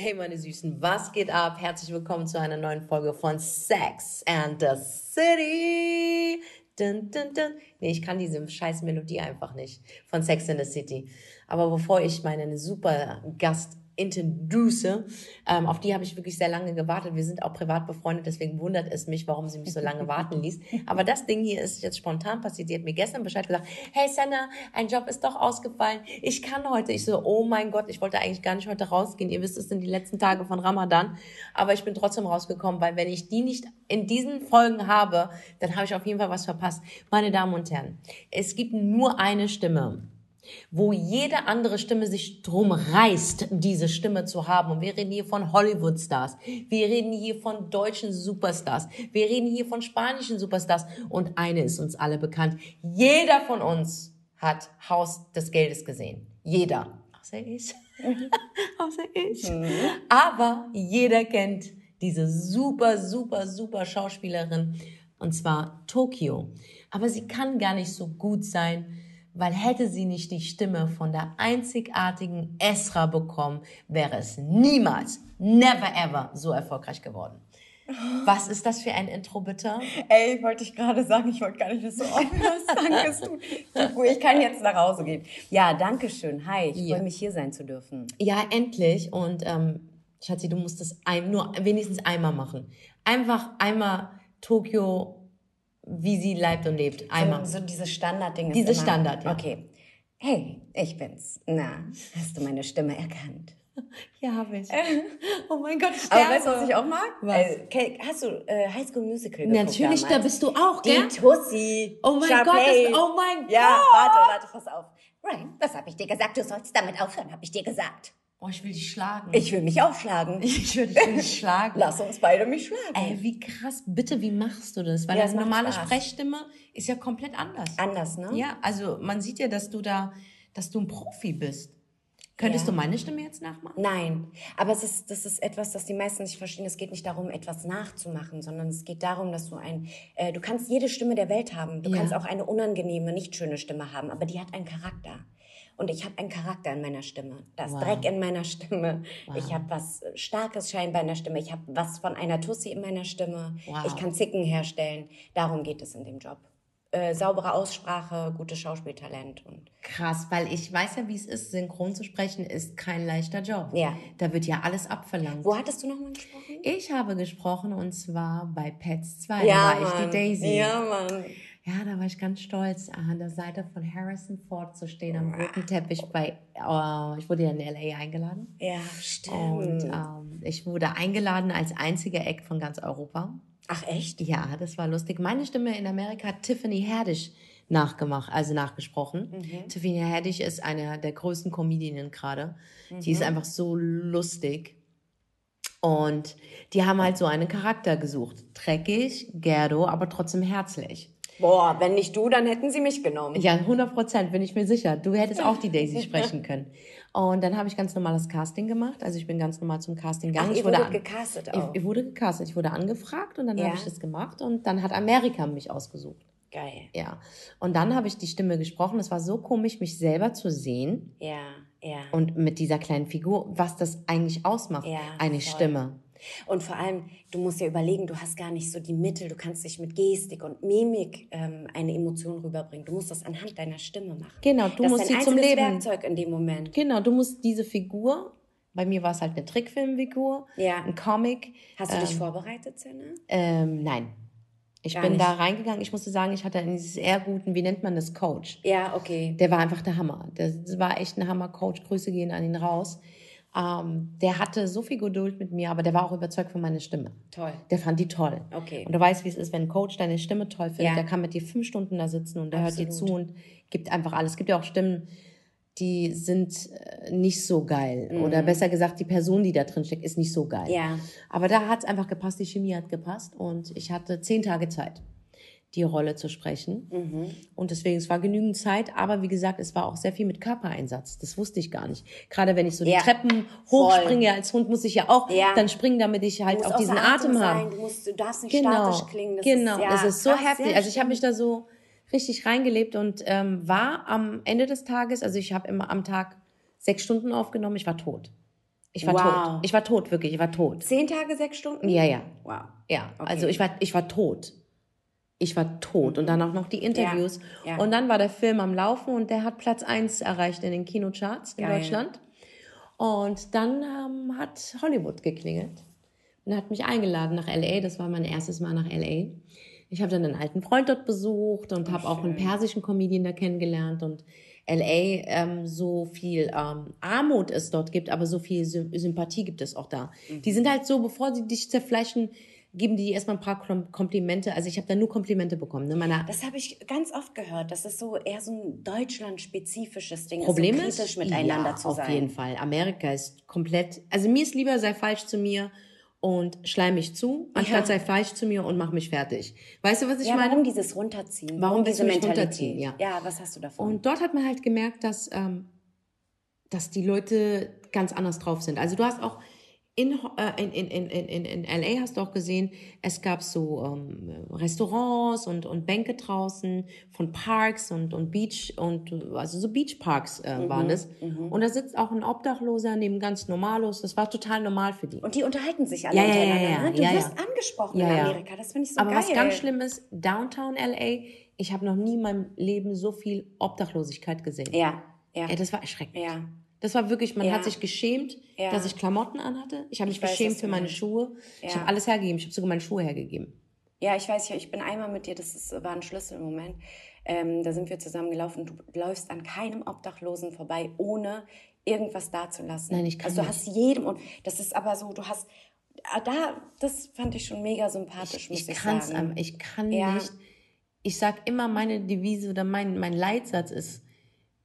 Hey meine Süßen, was geht ab? Herzlich willkommen zu einer neuen Folge von Sex and the City. Dun, dun, dun. Nee, ich kann diese scheiß Melodie einfach nicht von Sex and the City. Aber bevor ich meinen super Gast introduce. Ähm, auf die habe ich wirklich sehr lange gewartet. Wir sind auch privat befreundet, deswegen wundert es mich, warum sie mich so lange warten ließ. Aber das Ding hier ist jetzt spontan passiert. Sie hat mir gestern Bescheid gesagt, hey Senna, ein Job ist doch ausgefallen. Ich kann heute. Ich so, oh mein Gott, ich wollte eigentlich gar nicht heute rausgehen. Ihr wisst, es sind die letzten Tage von Ramadan. Aber ich bin trotzdem rausgekommen, weil wenn ich die nicht in diesen Folgen habe, dann habe ich auf jeden Fall was verpasst. Meine Damen und Herren, es gibt nur eine Stimme wo jede andere Stimme sich drum reißt, diese Stimme zu haben. Und wir reden hier von Hollywood-Stars, wir reden hier von deutschen Superstars, wir reden hier von spanischen Superstars. Und eine ist uns alle bekannt. Jeder von uns hat Haus des Geldes gesehen. Jeder. Außer ich. Außer ich. Mhm. Aber jeder kennt diese super, super, super Schauspielerin. Und zwar Tokio. Aber sie kann gar nicht so gut sein, weil hätte sie nicht die Stimme von der einzigartigen Esra bekommen, wäre es niemals, never ever so erfolgreich geworden. Was ist das für ein Intro, bitte? Ey, ich wollte dich gerade sagen, ich wollte gar nicht, dass du aufhörst. danke, du. Ich kann jetzt nach Hause gehen. Ja, danke schön. Hi, ich ja. freue mich, hier sein zu dürfen. Ja, endlich. Und ähm, Schatzi, du musst das ein, nur wenigstens einmal machen. Einfach einmal Tokio wie sie leibt und lebt. Einmal. So, so dieses Standardding. Dieses Standard, ja. Okay. Hey, ich bin's. Na, hast du meine Stimme erkannt? Ja, habe ich. oh mein Gott, ich Aber weißt du, was ich auch mag? Was? Äh, hast du äh, High School Musical geguckt Natürlich, damals? da bist du auch, gell? Die Tussi. Oh mein. Gott, das, oh mein Gott. Ja, warte, warte, pass auf. Ryan, was habe ich dir gesagt? Du sollst damit aufhören, habe ich dir gesagt. Oh, ich will dich schlagen. Ich will mich auch schlagen. Ich will dich schlagen. Lass uns beide mich schlagen. Ey, wie krass. Bitte, wie machst du das? Weil ja, deine normale Spaß. Sprechstimme ist ja komplett anders. Anders, ne? Ja, also man sieht ja, dass du da, dass du ein Profi bist. Könntest ja. du meine Stimme jetzt nachmachen? Nein, aber es ist, das ist etwas, das die meisten nicht verstehen. Es geht nicht darum, etwas nachzumachen, sondern es geht darum, dass du ein, äh, du kannst jede Stimme der Welt haben. Du ja. kannst auch eine unangenehme, nicht schöne Stimme haben, aber die hat einen Charakter. Und ich habe einen Charakter in meiner Stimme. Da ist wow. Dreck in meiner Stimme. Wow. Ich habe was Starkes scheinbar in der Stimme. Ich habe was von einer Tussi in meiner Stimme. Wow. Ich kann Zicken herstellen. Darum geht es in dem Job. Äh, saubere Aussprache, gutes Schauspieltalent und krass, weil ich weiß ja, wie es ist, synchron zu sprechen ist kein leichter Job. Ja. Da wird ja alles abverlangt. Wo hattest du nochmal gesprochen? Ich habe gesprochen und zwar bei Pets 2, ja, da war Mann. ich die Daisy. Ja, Mann. Ja, da war ich ganz stolz, an der Seite von Harrison Ford zu stehen am roten Teppich bei, oh, ich wurde ja in LA eingeladen. Ja, stimmt. Und ähm, ich wurde eingeladen als einziger Act von ganz Europa. Ach echt? Ja, das war lustig. Meine Stimme in Amerika hat Tiffany Haddish nachgemacht, also nachgesprochen. Mhm. Tiffany Haddish ist eine der größten Comedienen gerade. Mhm. Die ist mhm. einfach so lustig. Und die haben halt so einen Charakter gesucht. Dreckig, Gerdo, aber trotzdem herzlich. Boah, wenn nicht du, dann hätten sie mich genommen. Ja, 100 Prozent, bin ich mir sicher. Du hättest auch die Daisy sprechen können. Und dann habe ich ganz normales Casting gemacht. Also ich bin ganz normal zum Casting gegangen. Ach, ich wurde gecastet auch? Ich, ich, wurde gecastet. Ich wurde angefragt und dann ja. habe ich das gemacht. Und dann hat Amerika mich ausgesucht. Geil. Ja. Und dann habe ich die Stimme gesprochen. Es war so komisch, mich selber zu sehen. Ja, ja. Und mit dieser kleinen Figur, was das eigentlich ausmacht. Ja, eine voll. Stimme. Und vor allem, du musst ja überlegen, du hast gar nicht so die Mittel, du kannst dich mit Gestik und Mimik ähm, eine Emotion rüberbringen. Du musst das anhand deiner Stimme machen. Genau, du das musst sie zum Leben. Werkzeug in dem Moment. Genau, du musst diese Figur. Bei mir war es halt eine Trickfilmfigur, ja. ein Comic. Hast du ähm, dich vorbereitet, Senna? Ähm, nein. Ich Gar bin nicht. da reingegangen. Ich musste sagen, ich hatte einen sehr guten, wie nennt man das, Coach. Ja, okay. Der war einfach der Hammer. Das war echt ein Hammer-Coach. Grüße gehen an ihn raus. Ähm, der hatte so viel Geduld mit mir, aber der war auch überzeugt von meiner Stimme. Toll. Der fand die toll. Okay. Und du weißt, wie es ist, wenn ein Coach deine Stimme toll findet, ja. der kann mit dir fünf Stunden da sitzen und der Absolut. hört dir zu und gibt einfach alles. Es gibt ja auch Stimmen, die sind äh, nicht so geil. Mhm. Oder besser gesagt, die Person, die da drin steckt, ist nicht so geil. Ja. Aber da hat es einfach gepasst, die Chemie hat gepasst und ich hatte zehn Tage Zeit die Rolle zu sprechen. Mhm. Und deswegen, es war genügend Zeit, aber wie gesagt, es war auch sehr viel mit Körpereinsatz. Das wusste ich gar nicht. Gerade wenn ich so ja. die Treppen hochspringe, als Hund muss ich ja auch ja. dann springen, damit ich halt auch diesen Atem, Atem habe. Du, musst, du darfst nicht genau. statisch klingen. Das genau, ist, ja, das ist so heftig. Also ich habe mich da so richtig reingelebt und ähm, war am Ende des Tages, also ich habe immer am Tag sechs Stunden aufgenommen, ich war tot. Ich war Wow. tot. Ich war tot, wirklich. Ich war tot. Zehn Tage, sechs Stunden? Ja, ja. Wow. Ja, Okay. also ich war, ich war tot. Ich war tot. Und dann auch noch die Interviews. Ja, ja. Und dann war der Film am Laufen und der hat Platz 1 erreicht in den Kinocharts in Geil. Deutschland. Und dann ähm, hat Hollywood geklingelt und hat mich eingeladen nach LA. Das war mein erstes Mal nach LA. Ich habe dann einen alten Freund dort besucht und habe auch einen persischen Comedian da kennengelernt und LA ähm, so viel ähm, Armut es dort gibt, aber so viel Sy Sympathie gibt es auch da. Die sind halt so, bevor sie dich zerfleischen, geben die erstmal ein paar Kom- Komplimente. Also ich habe da nur Komplimente bekommen. Ne? Meiner Das habe ich ganz oft gehört. Das ist so eher so ein deutschlandspezifisches Ding, Problem so ist, kritisch miteinander ja, zu auf sein. jeden Fall. Amerika ist komplett, also mir ist lieber, sei falsch zu mir und schleim mich zu, anstatt Ja. sei falsch zu mir und mach mich fertig. Weißt du, was ich Ja, meine? warum dieses Runterziehen? Warum willst diese Mentalität? runterziehen? Ja. ja, was hast du davon? Und dort hat man halt gemerkt, dass, ähm, dass die Leute ganz anders drauf sind. Also du hast auch in, äh, in, in, in, in, LA hast du auch gesehen, es gab so ähm, Restaurants und, und Bänke draußen von Parks und, und Beach und also so Beachparks äh, waren es. Und da sitzt auch ein Obdachloser neben ganz Normalos. Das war total normal für die. Und die unterhalten sich alle Ja, ja, ja, untereinander. ja, ne? Du ja, wirst ja. angesprochen Ja, in ja. Amerika. Das finde ich so Aber geil. was ganz schlimm ist, Downtown LA, ich habe noch nie in meinem Leben so viel Obdachlosigkeit gesehen. Ja, ja. Ey, das war erschreckend. Ja. Das war wirklich, man Ja. hat sich geschämt, Ja. dass ich Klamotten anhatte. Ich habe mich Ich weiß, geschämt für meine. Schuhe. Ich Ja. habe alles hergegeben. Ich habe sogar meine Schuhe hergegeben. Ja, ich weiß ja, ich bin einmal mit dir, das ist, war ein Schlüsselmoment. Ähm, da sind wir zusammen gelaufen. Du läufst an keinem Obdachlosen vorbei, ohne irgendwas dazulassen. Nein, ich kann Also du nicht. hast jedem und das ist aber so, du hast ah, da, das fand ich schon mega sympathisch, muss Ich ich, sagen. ich kann nicht. Ich sag immer, meine Devise oder mein, mein Leitsatz ist,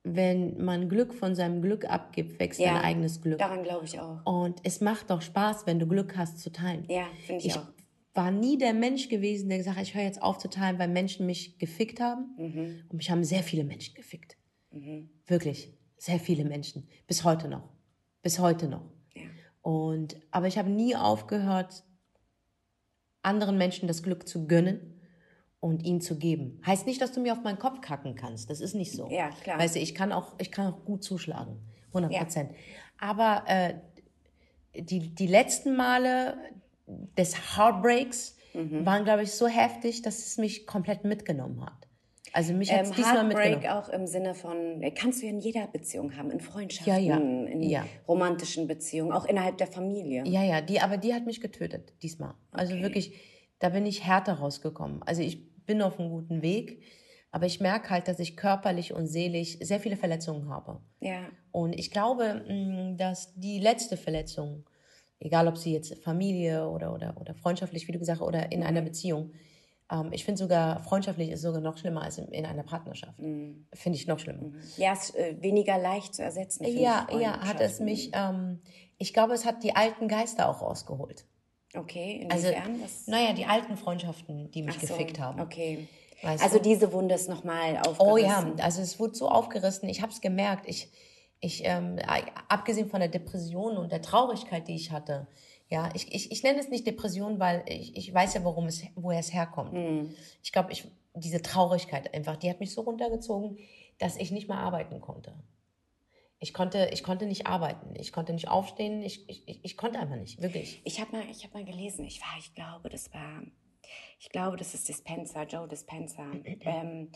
wenn man Glück von seinem Glück abgibt, wächst Ja. dein eigenes Glück. Daran glaube ich auch. Und es macht doch Spaß, wenn du Glück hast zu teilen. Ja, finde ich, Ich auch. war nie der Mensch gewesen, der gesagt hat, ich höre jetzt auf zu teilen, weil Menschen mich gefickt haben. Mhm. Und mich haben sehr viele Menschen gefickt. Wirklich. Sehr viele Menschen. Bis heute noch. Bis heute noch. Ja. Und, aber ich habe nie aufgehört, anderen Menschen das Glück zu gönnen und ihnen zu geben. Heißt nicht, dass du mir auf meinen Kopf kacken kannst. Das ist nicht so. Ja, klar. Weißt du, ich kann auch, ich kann auch gut zuschlagen. 100 Prozent. Aber äh, die, die letzten Male des Heartbreaks Mhm. waren, glaube ich, so heftig, dass es mich komplett mitgenommen hat. Also mich hat Ähm, diesmal mitgenommen. Heartbreak auch im Sinne von, äh, kannst du in jeder Beziehung haben, in Freundschaften, Ja, ja. in Ja. romantischen Beziehungen, auch innerhalb der Familie. Ja, ja, die, aber die hat mich getötet diesmal. Also Okay. wirklich, da bin ich härter rausgekommen. Also ich bin auf einem guten Weg, aber ich merke halt, dass ich körperlich und seelisch sehr viele Verletzungen habe. Ja. Und ich glaube, mh, dass die letzte Verletzung, egal ob sie jetzt Familie oder, oder, oder freundschaftlich, wie du gesagt hast, oder in einer Beziehung, ähm, ich finde sogar, freundschaftlich ist sogar noch schlimmer als in, in einer Partnerschaft. Finde ich noch schlimmer. Ja, ist äh, weniger leicht zu ersetzen. Ja, ja, hat es mich, ähm, ich glaube, es hat die alten Geister auch rausgeholt. Okay, Also, inwiefern? Was- naja, die alten Freundschaften, die mich so, gefickt haben. Okay. Weißt Also du? diese Wunde ist nochmal aufgerissen. Oh ja, also es wurde so aufgerissen. Ich habe es gemerkt. Ich, ich ähm, abgesehen von der Depression und der Traurigkeit, die ich hatte, ja, ich, ich, ich nenne es nicht Depression, weil ich, ich weiß ja, worum es, woher es herkommt. Hm. Ich glaube, ich, diese Traurigkeit einfach, die hat mich so runtergezogen, dass ich nicht mehr arbeiten konnte. Ich konnte, ich konnte nicht arbeiten. Ich konnte nicht aufstehen. Ich, ich, ich, konnte einfach nicht, wirklich. Ich habe mal, ich hab mal gelesen, ich war, ich glaube, das war, ich glaube, das ist Dispenser, Joe Dispenser. ähm,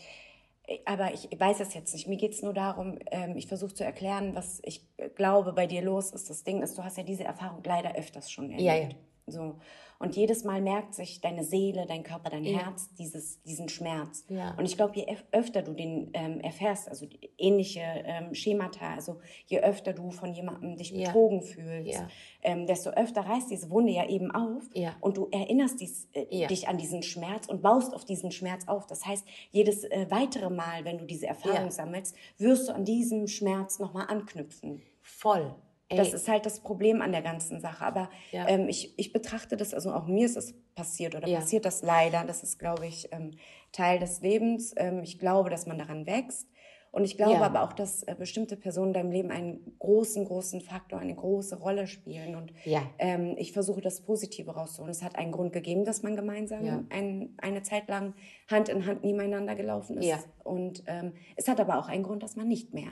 aber ich weiß es jetzt nicht. Mir geht es nur darum, ähm, ich versuche zu erklären, was ich glaube bei dir los ist. Das Ding ist, du hast ja diese Erfahrung leider öfters schon erlebt. Ja, ja. So. Und jedes Mal merkt sich deine Seele, dein Körper, dein Herz dieses, diesen Schmerz. Ja. Und ich glaube, je öf- öfter du den ähm, erfährst, also die ähnliche ähm, Schemata, also je öfter du von jemandem dich Ja. betrogen fühlst, Ja. ähm, desto öfter reißt diese Wunde ja eben auf Ja. und du erinnerst dies, äh, Ja. dich an diesen Schmerz und baust auf diesen Schmerz auf. Das heißt, jedes äh, weitere Mal, wenn du diese Erfahrung Ja. sammelst, wirst du an diesem Schmerz nochmal anknüpfen. Voll. Ey, Das ist halt das Problem an der ganzen Sache. Aber Ja. ähm, ich, ich betrachte das, also auch mir ist es passiert oder Ja. passiert das leider. Das ist, glaube ich, ähm, Teil des Lebens. Ähm, ich glaube, dass man daran wächst. Und ich glaube Ja. aber auch, dass äh, bestimmte Personen in deinem Leben einen großen, großen Faktor, eine große Rolle spielen. Und ähm, ich versuche das Positive rauszuholen. Es hat einen Grund gegeben, dass man gemeinsam ein, eine Zeit lang Hand in Hand nebeneinander gelaufen ist. Und ähm, es hat aber auch einen Grund, dass man nicht mehr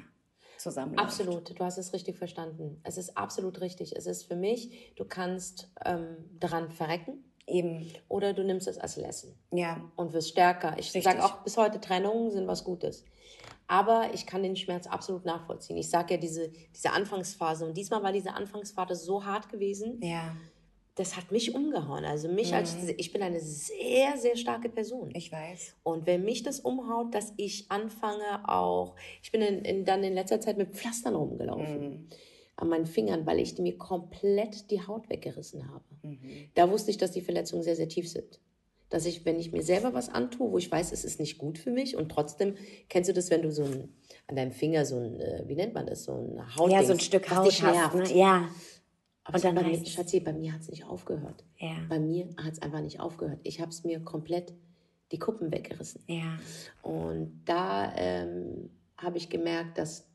zusammen. Absolut, du hast es richtig verstanden. Es ist absolut richtig. Es ist für mich, du kannst ähm, daran verrecken. Eben. Oder du nimmst es als Lesson. Ja. Und wirst stärker. Ich sage auch bis heute, Trennungen sind was Gutes. Aber ich kann den Schmerz absolut nachvollziehen. Ich sage ja, diese, diese Anfangsphase. Und diesmal war diese Anfangsphase so hart gewesen. Ja. Das hat mich umgehauen. Also mich Mhm. als, ich bin eine sehr, sehr starke Person. Ich weiß. Und wenn mich das umhaut, dass ich anfange auch, ich bin in, in, dann in letzter Zeit mit Pflastern rumgelaufen Mhm. an meinen Fingern, weil ich mir komplett die Haut weggerissen habe. Mhm. Da wusste ich, dass die Verletzungen sehr, sehr tief sind. Dass ich, wenn ich mir selber was antue, wo ich weiß, es ist nicht gut für mich und trotzdem, kennst du das, wenn du so ein, an deinem Finger so ein, äh, wie nennt man das, so ein Haut Ja, so ein Stück Haut hast, ne? Ja. Aber Und dann bei mir, reißt es. Schatzi, bei mir hat es nicht aufgehört. Ja. Bei mir hat es einfach nicht aufgehört. Ich habe es mir komplett die Kuppen weggerissen. Ja. Und da ähm, habe ich gemerkt, dass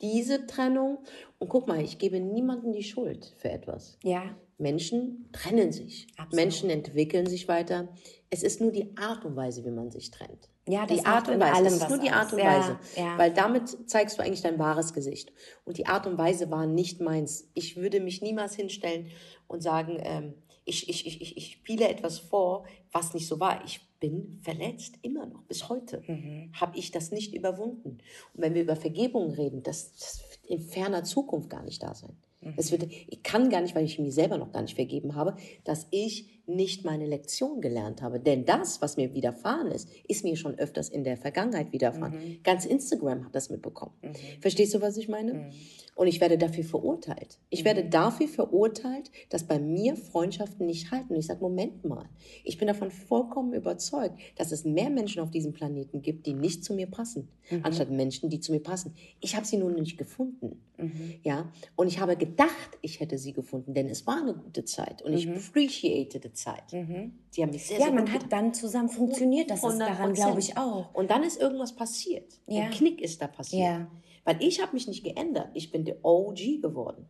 diese Trennung, und guck mal, ich gebe niemandem die Schuld für etwas. Ja. Menschen trennen sich. Absolut. Menschen entwickeln sich weiter. Es ist nur die Art und Weise, wie man sich trennt. Ja, das die Art und Weise. allem es ist nur die. Art und Ja, Weise. ja. Weil damit zeigst du eigentlich dein wahres Gesicht. Und die Art und Weise war nicht meins. Ich würde mich niemals hinstellen und sagen, ähm, ich, ich, ich, ich, ich spiele etwas vor, was nicht so war. Ich bin verletzt, immer noch, bis heute. Mhm. Habe ich das nicht überwunden. Und wenn wir über Vergebung reden, das, das wird in ferner Zukunft gar nicht da sein. Mhm. Das wird, ich kann gar nicht, weil ich mir selber noch gar nicht vergeben habe, dass ich nicht meine Lektion gelernt habe. Denn das, was mir widerfahren ist, ist mir schon öfters in der Vergangenheit widerfahren. Mhm. Ganz Instagram hat das mitbekommen. Verstehst du, was ich meine? Mhm. Und ich werde dafür verurteilt. Ich werde dafür verurteilt, dass bei mir Freundschaften nicht halten. Und ich sage, Moment mal, ich bin davon vollkommen überzeugt, dass es mehr Menschen auf diesem Planeten gibt, die nicht zu mir passen, Mhm. anstatt Menschen, die zu mir passen. Ich habe sie nur nicht gefunden. Mhm. Ja, und ich habe gedacht, ich hätte sie gefunden, denn es war eine gute Zeit und ich appreciate die Zeit. Sie haben mich sehr, Mhm. Ja, sehr man gut hat dann zusammen funktioniert. Das ist daran, 100%. glaube ich, auch. Und dann ist irgendwas passiert. Ja. Ein Knick ist da passiert. Ja. Weil ich habe mich nicht geändert. Ich bin der OG geworden.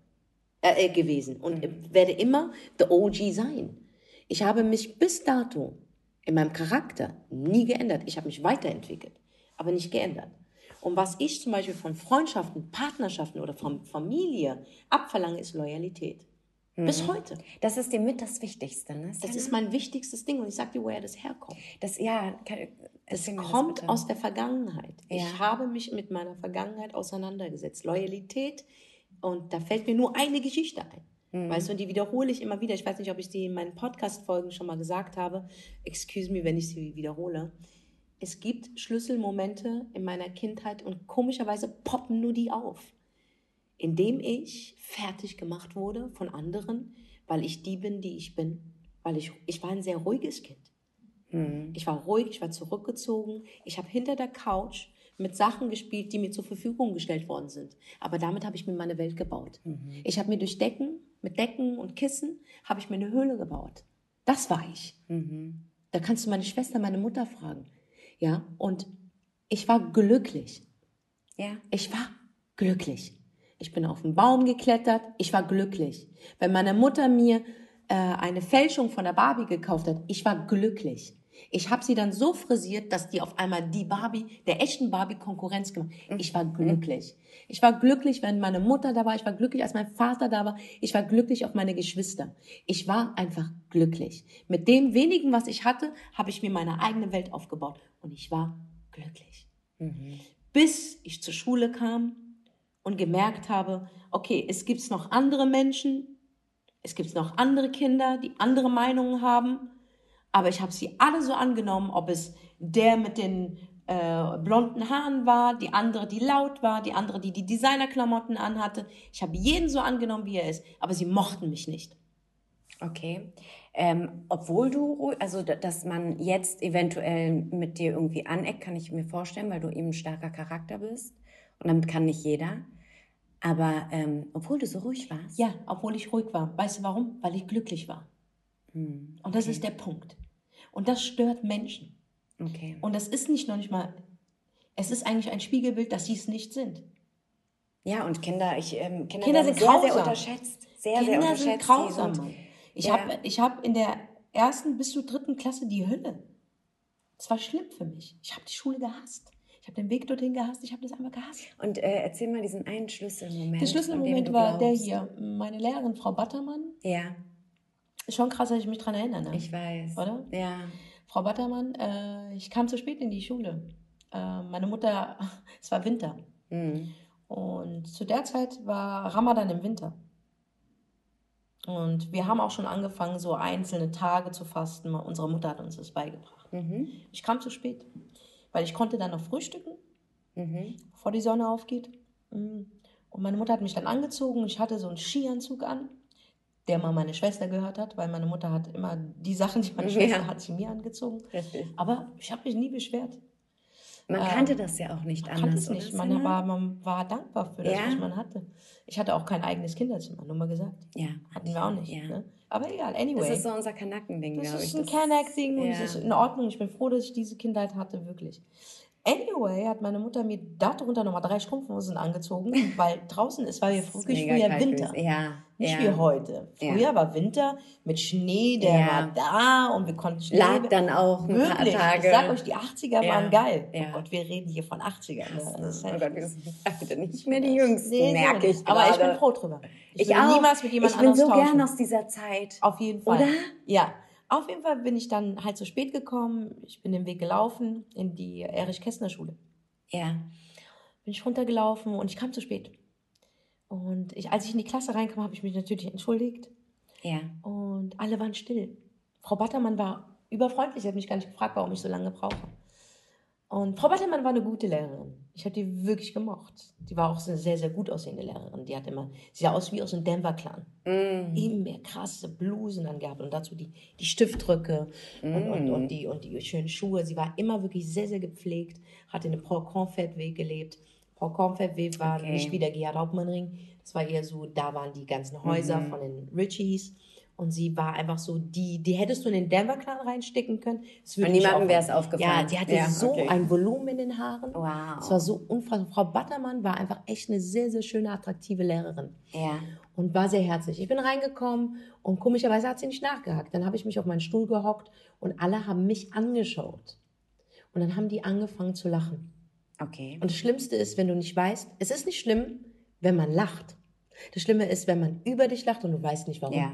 Äh, äh, gewesen. Und werde immer der OG sein. Ich habe mich bis dato in meinem Charakter nie geändert. Ich habe mich weiterentwickelt, aber nicht geändert. Und was ich zum Beispiel von Freundschaften, Partnerschaften oder von Familie abverlange, ist Loyalität. Bis heute. Das ist dir mit das Wichtigste, ne? Das ist mein wichtigstes Ding und ich sag dir, woher das herkommt. Das, ja, kann, das kommt bitte. aus der Vergangenheit. Ja. Ich habe mich mit meiner Vergangenheit auseinandergesetzt. Loyalität. Und da fällt mir nur eine Geschichte ein. Mhm. Weißt du, und die wiederhole ich immer wieder. Ich weiß nicht, ob ich die in meinen Podcast-Folgen schon mal gesagt habe. Excuse me, wenn ich sie wiederhole. Es gibt Schlüsselmomente in meiner Kindheit und komischerweise poppen nur die auf. Indem ich fertig gemacht wurde von anderen, weil ich die bin, die ich bin. Weil ich, ich war ein sehr ruhiges Kind. Mhm. Ich war ruhig, ich war zurückgezogen. Ich habe hinter der Couch mit Sachen gespielt, die mir zur Verfügung gestellt worden sind. Aber damit habe ich mir meine Welt gebaut. Ich habe mir durch Decken, mit Decken und Kissen, habe ich mir eine Höhle gebaut. Das war ich. Da kannst du meine Schwester, meine Mutter fragen. Ja, und ich war glücklich. Ja. Ich war glücklich. Ich bin auf den Baum geklettert. Ich war glücklich. Wenn meine Mutter mir äh, eine Fälschung von der Barbie gekauft hat, ich war glücklich. Ich habe sie dann so frisiert, dass die auf einmal die Barbie, der echten Barbie Konkurrenz gemacht. Ich war glücklich. Ich war glücklich, wenn meine Mutter da war. Ich war glücklich, als mein Vater da war. Ich war glücklich auf meine Geschwister. Ich war einfach glücklich. Mit dem wenigen, was ich hatte, habe ich mir meine eigene Welt aufgebaut. Und ich war glücklich bis ich zur Schule kam und gemerkt habe, okay, es gibt noch andere Menschen, es gibt noch andere Kinder, die andere Meinungen haben, aber ich habe sie alle so angenommen, ob es der mit den äh, blonden Haaren war, die andere, die laut war, die andere, die die Designerklamotten anhatte. Ich habe jeden so angenommen, wie er ist, aber sie mochten mich nicht. Okay. Ähm, obwohl du, also da- dass man jetzt eventuell mit dir irgendwie aneckt, kann ich mir vorstellen, weil du eben ein starker Charakter bist. Und damit kann nicht jeder. Aber ähm, obwohl du so ruhig warst. Ja, obwohl ich ruhig war. Weißt du warum? Weil ich glücklich war. Hm, Und das ist der Punkt. Und das stört Menschen. okay. Und das ist nicht noch nicht mal, es ist eigentlich ein Spiegelbild, dass sie es nicht sind. Ja, und Kinder, ich, ähm, Kinder, Kinder sind sehr, sehr grausam. unterschätzt. Sehr, sehr Kinder unterschätzt. sind grausam. sind-. Ich Ja. habe hab in der ersten bis zur dritten Klasse die Hölle. Es war schlimm für mich. Ich habe die Schule gehasst. Habe den Weg dorthin gehasst, ich habe das einfach gehasst. Und äh, erzähl mal diesen einen Schlüsselmoment. Der Schlüsselmoment war der hier. Meine Lehrerin, Frau Battermann. Ja, Ist schon krass, dass ich mich dran erinnere. Ne? ich weiß. Oder? Ja. Frau Battermann, äh, ich kam zu spät in die Schule. Äh, meine Mutter, es war Winter. Mhm. Und zu der Zeit war Ramadan im Winter. Und wir haben auch schon angefangen, so einzelne Tage zu fasten. Unsere Mutter hat uns das beigebracht. Mhm. Ich kam zu spät, weil ich konnte dann noch frühstücken, Mhm. bevor die Sonne aufgeht. Mm. Und meine Mutter hat mich dann angezogen. Ich hatte so einen Skianzug an, der mal meine Schwester gehört hat, weil meine Mutter hat immer die Sachen, die meine Ja. Schwester hat, sie mir angezogen. Richtig. Aber ich habe mich nie beschwert. Man Ähm, kannte das ja auch nicht Man anders. kannte es nicht. Man war, man war dankbar für das, Ja. was man hatte. Ich hatte auch kein eigenes Kinderzimmer, nur mal gesagt. Ja. Hatten wir auch nicht. Ja. Ne? Aber egal, anyway. Das ist so unser Kanackending, Das glaube ich. ist ein Das- Kenneck-Ding und ja. es ist in Ordnung. Ich bin froh, dass ich diese Kindheit hatte, wirklich. Anyway, hat meine Mutter mir darunter nochmal drei Strumpfhosen angezogen, weil draußen, es war ja ist wirklich früher Winter. Ja. Nicht ja. wie heute. Ja. Früher war Winter mit Schnee, der Ja. war da und wir konnten Schnee. Lag dann auch ein Wirklich, paar Tage. ich sag euch, die 80er Ja. waren geil. Ja. Oh Gott, wir reden hier von 80ern. Ne? Das ist oh halt Gott, wir sind beide nicht mehr die Jüngsten, Nee, merke ich Aber ich bin gerade. froh drüber. Ich will auch. niemals mit jemand ich bin so gern aus dieser Zeit. Auf jeden Fall. Oder? Ja. Auf jeden Fall bin ich dann halt zu spät gekommen. Ich bin den Weg gelaufen in die Erich-Kästner-Schule. Ja. Bin ich runtergelaufen und ich kam zu spät. Und ich, als ich in die Klasse reinkam, habe ich mich natürlich entschuldigt. Ja. Und alle waren still. Frau Battermann war überfreundlich, sie hat mich gar nicht gefragt, warum ich so lange brauche. Und Frau Battermann war eine gute Lehrerin. Ich habe die wirklich gemocht. Die war auch eine sehr, sehr gut aussehende Lehrerin. Die hat immer, sie sah aus wie aus einem Denver-Clan. Mm. Immer krasse Blusen angehabt und dazu die, die Stiftröcke und, und, Mm. und, die, und die schönen Schuhe. Sie war immer wirklich sehr, sehr gepflegt, hatte in Frau Kornfeldweg gelebt. Frau Kornfeldweg war Okay. nicht wie der Gerhard Hauptmann-Ring. Das war eher so, da waren die ganzen Häuser Mhm. von den Richies. Und sie war einfach so, die, die hättest du in den Denver-Clan reinstecken können. Es würde niemandem wäre es aufgefallen. Ja, die hatte Ja, so okay. ein Volumen in den Haaren. Wow. Es war so unfassbar. Frau Battermann war einfach echt eine sehr, sehr schöne, attraktive Lehrerin Ja. und war sehr herzlich. Ich bin reingekommen und komischerweise hat sie nicht nachgehakt. Dann habe ich mich auf meinen Stuhl gehockt und alle haben mich angeschaut. Und dann haben die angefangen zu lachen. Okay. Und das Schlimmste ist, wenn du nicht weißt, es ist nicht schlimm, wenn man lacht. Das Schlimme ist, wenn man über dich lacht und du weißt nicht warum. Ja.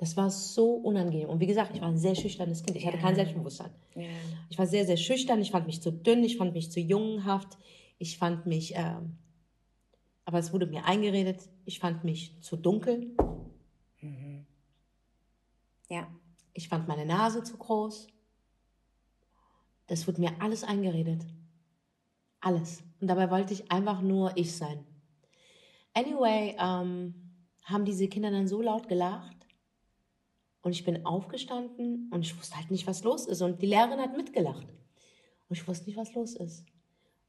Das war so unangenehm. Und wie gesagt, ich war ein sehr schüchternes Kind. Ich hatte kein Selbstbewusstsein. Ich war sehr, sehr schüchtern. Ich fand mich zu dünn. Ich fand mich zu jungenhaft. Ich fand mich, ähm, aber es wurde mir eingeredet, ich fand mich zu dunkel. Mhm. Ja. Ich fand meine Nase zu groß. Das wurde mir alles eingeredet. Alles. Und dabei wollte ich einfach nur ich sein. Anyway, ähm, haben diese Kinder dann so laut gelacht. Und ich bin aufgestanden und ich wusste halt nicht, was los ist. Und die Lehrerin hat mitgelacht. Und ich wusste nicht, was los ist.